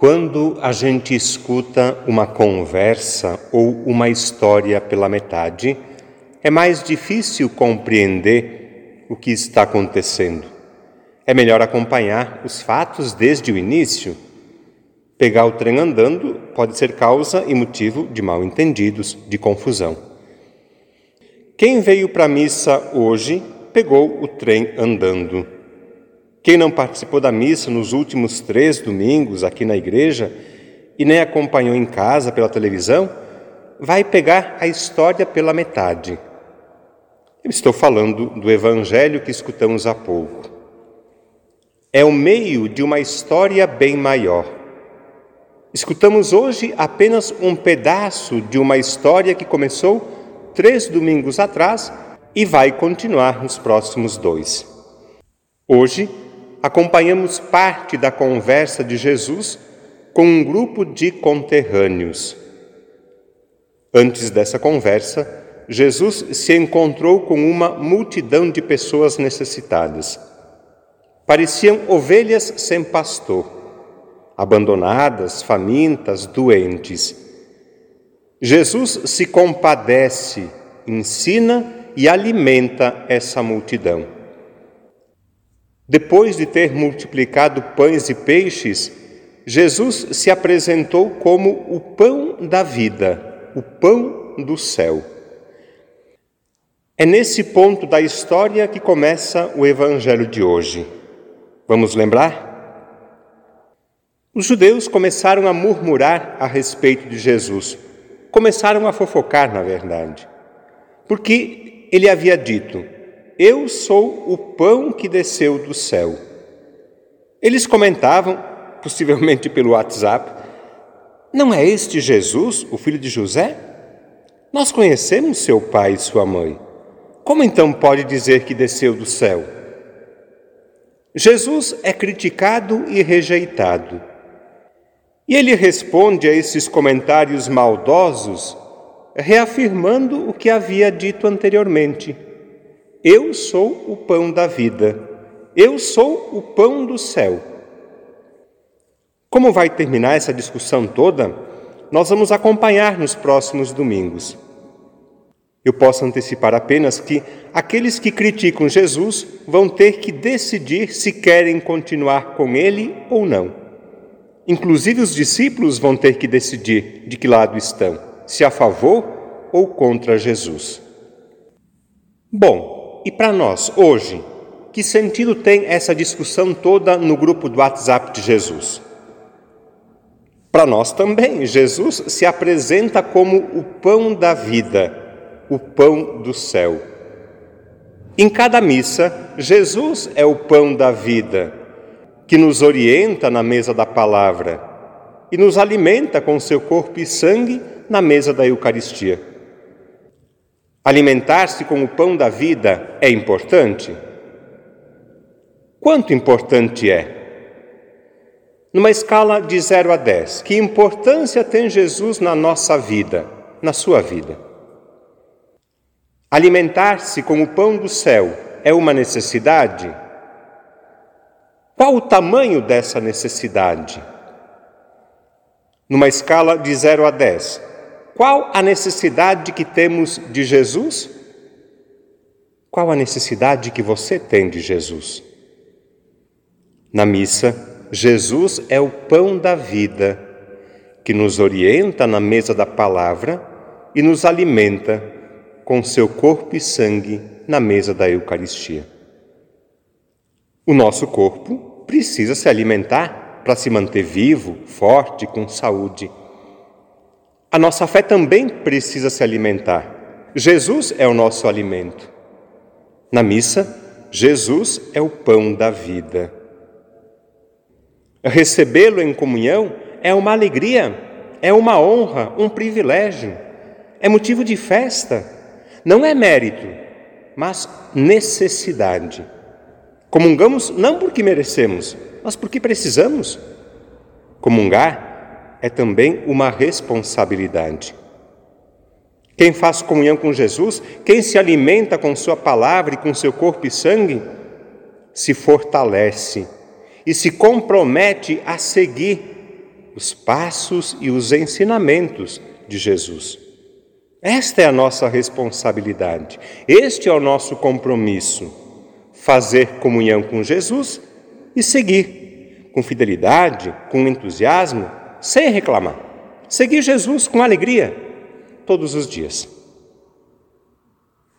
Quando a gente escuta uma conversa ou uma história pela metade, é mais difícil compreender o que está acontecendo. É melhor acompanhar os fatos desde o início. Pegar o trem andando pode ser causa e motivo de mal-entendidos, de confusão. Quem veio para a missa hoje pegou o trem andando. Quem não participou da missa nos últimos três domingos aqui na igreja e nem acompanhou em casa pela televisão, vai pegar a história pela metade. Eu estou falando do evangelho que escutamos há pouco. É o meio de uma história bem maior. Escutamos hoje apenas um pedaço de uma história que começou três domingos atrás e vai continuar nos próximos dois. Hoje, acompanhamos parte da conversa de Jesus com um grupo de conterrâneos. Antes dessa conversa, Jesus se encontrou com uma multidão de pessoas necessitadas. Pareciam ovelhas sem pastor, abandonadas, famintas, doentes. Jesus se compadece, ensina e alimenta essa multidão. Depois de ter multiplicado pães e peixes, Jesus se apresentou como o pão da vida, o pão do céu. É nesse ponto da história que começa o evangelho de hoje. Vamos lembrar? Os judeus começaram a murmurar a respeito de Jesus. Começaram a fofocar, na verdade. Porque ele havia dito: eu sou o pão que desceu do céu. Eles comentavam, possivelmente pelo WhatsApp, não é este Jesus, o filho de José? Nós conhecemos seu pai e sua mãe. Como então pode dizer que desceu do céu? Jesus é criticado e rejeitado. E ele responde a esses comentários maldosos, reafirmando o que havia dito anteriormente. Eu sou o pão da vida. Eu sou o pão do céu. Como vai terminar essa discussão toda, nós vamos acompanhar nos próximos domingos. Eu posso antecipar apenas que aqueles que criticam Jesus vão ter que decidir se querem continuar com ele ou não. Inclusive, os discípulos vão ter que decidir de que lado estão, se a favor ou contra Jesus. Bom, e para nós, hoje, que sentido tem essa discussão toda no grupo do WhatsApp de Jesus? Para nós também, Jesus se apresenta como o pão da vida, o pão do céu. Em cada missa, Jesus é o pão da vida, que nos orienta na mesa da palavra e nos alimenta com seu corpo e sangue na mesa da Eucaristia. Alimentar-se com o pão da vida é importante? Quanto importante é? Numa escala de 0 a 10, que importância tem Jesus na nossa vida, na sua vida? Alimentar-se com o pão do céu é uma necessidade? Qual o tamanho dessa necessidade? Numa escala de 0 a 10, qual a necessidade que temos de Jesus? Qual a necessidade que você tem de Jesus? Na missa, Jesus é o pão da vida que nos orienta na mesa da palavra e nos alimenta com seu corpo e sangue na mesa da Eucaristia. O nosso corpo precisa se alimentar para se manter vivo, forte, com saúde. A nossa fé também precisa se alimentar. Jesus é o nosso alimento. Na missa, Jesus é o pão da vida. Recebê-lo em comunhão é uma alegria, é uma honra, um privilégio, é motivo de festa. Não é mérito, mas necessidade. Comungamos não porque merecemos, mas porque precisamos. Comungar é também uma responsabilidade. Quem faz comunhão com Jesus, quem se alimenta com Sua palavra e com seu corpo e sangue, se fortalece e se compromete a seguir os passos e os ensinamentos de Jesus. Esta é a nossa responsabilidade, este é o nosso compromisso: fazer comunhão com Jesus e seguir com fidelidade, com entusiasmo, sem reclamar. Seguir Jesus com alegria todos os dias.